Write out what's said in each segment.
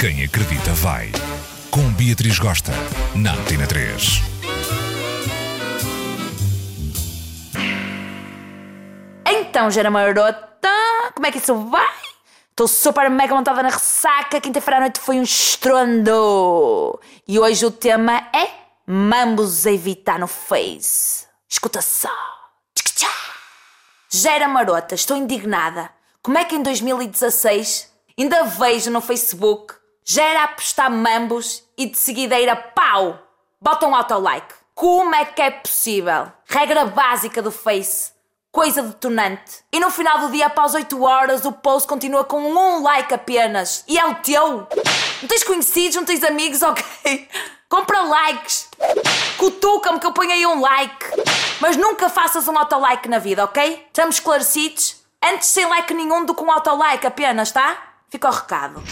Quem acredita vai. Com Beatriz Gosta, na Antena 3. Então, Gera Marota, como é que isso vai? Estou super mega montada na ressaca. Quinta-feira à noite foi um estrondo. E hoje o tema é mambos a evitar no Face. Escuta só. Gera Marota, estou indignada. Como é que em 2016 ainda vejo no Facebook Gera a postar mambos e de seguideira pau! Bota um autolike. Como é que é possível? Regra básica do Face coisa detonante. E no final do dia, após 8 horas, o post continua com um like apenas. E é o teu. Não tens conhecidos, não tens amigos, ok? Compra likes. Cutuca-me que eu ponho aí um like. Mas nunca faças um autolike na vida, ok? Estamos esclarecidos? Antes sem like nenhum do que um autolike apenas, tá? Fica o recado.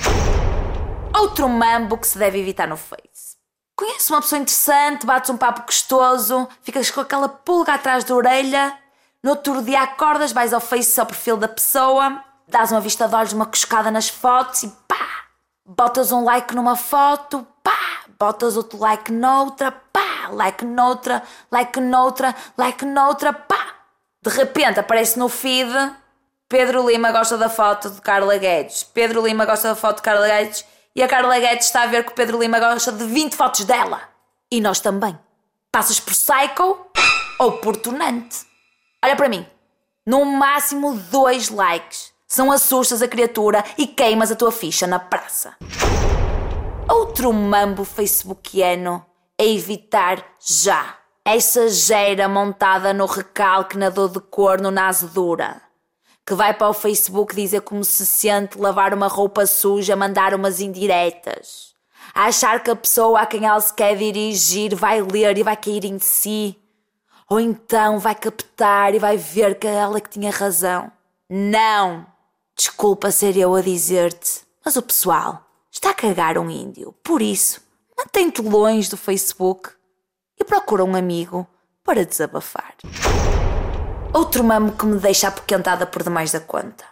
Outro mambo que se deve evitar no Face. Conheces uma pessoa interessante, bates um papo gostoso, ficas com aquela pulga atrás da orelha no outro dia acordas, vais ao Face, ao perfil da pessoa, dás uma vista de olhos, uma coscada nas fotos e pá! Botas um like numa foto, pá! Botas outro like noutra, pá! Like noutra, like noutra, like noutra, pá! De repente aparece no feed Pedro Lima gosta da foto de Carla Guedes. Pedro Lima gosta da foto de Carla Guedes e a Carla Guedes está a ver que o Pedro Lima gosta de 20 fotos dela. E nós também. Passas por psycho ou por tunante. Olha para mim. No máximo dois likes. São assustas a criatura e queimas a tua ficha na praça. Outro mambo facebookiano é evitar já. Essa geira montada no recalque na dor de corno na azedura. Que vai para o Facebook dizer como se sente lavar uma roupa suja, mandar umas indiretas. A achar que a pessoa a quem ela se quer dirigir vai ler e vai cair em si ou então vai captar e vai ver que é ela que tinha razão. Não! Desculpa ser eu a dizer-te, mas o pessoal está a cagar um índio. Por isso, mantém-te longe do Facebook e procura um amigo para desabafar. Outro mamo que me deixa apoquentada por demais da conta.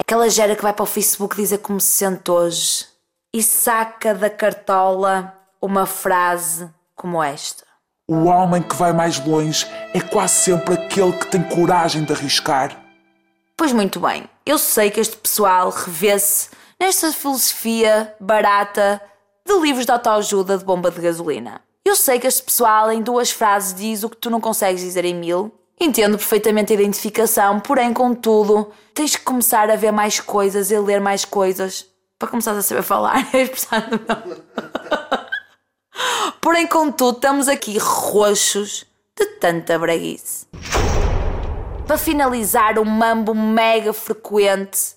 Aquela gera que vai para o Facebook dizer como se sente hoje e saca da cartola uma frase como esta. O homem que vai mais longe é quase sempre aquele que tem coragem de arriscar. Pois muito bem, eu sei que este pessoal revê-se nesta filosofia barata de livros de autoajuda de bomba de gasolina. Eu sei que este pessoal em duas frases diz o que tu não consegues dizer em mil. Entendo perfeitamente a identificação, porém, contudo, tens que começar a ver mais coisas e ler mais coisas para começar a saber falar. É Porém, contudo, estamos aqui roxos de tanta braguice. Para finalizar, um mambo mega frequente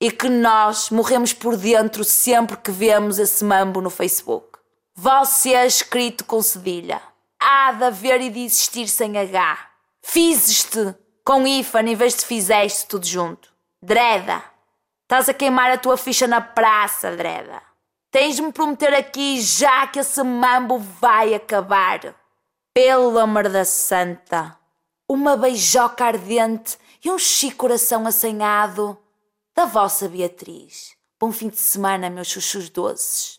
e que nós morremos por dentro sempre que vemos esse mambo no Facebook. Você é escrito com cedilha. Há de haver e de existir sem H. Fizeste com IFA em vez de fizeste tudo junto. Dreda. Estás a queimar a tua ficha na praça, Dreda. Tens de me prometer aqui já que esse mambo vai acabar. Pelo amor da santa, uma beijoca ardente e um chico coração assanhado da vossa Beatriz. Bom fim de semana, meus chuchus doces.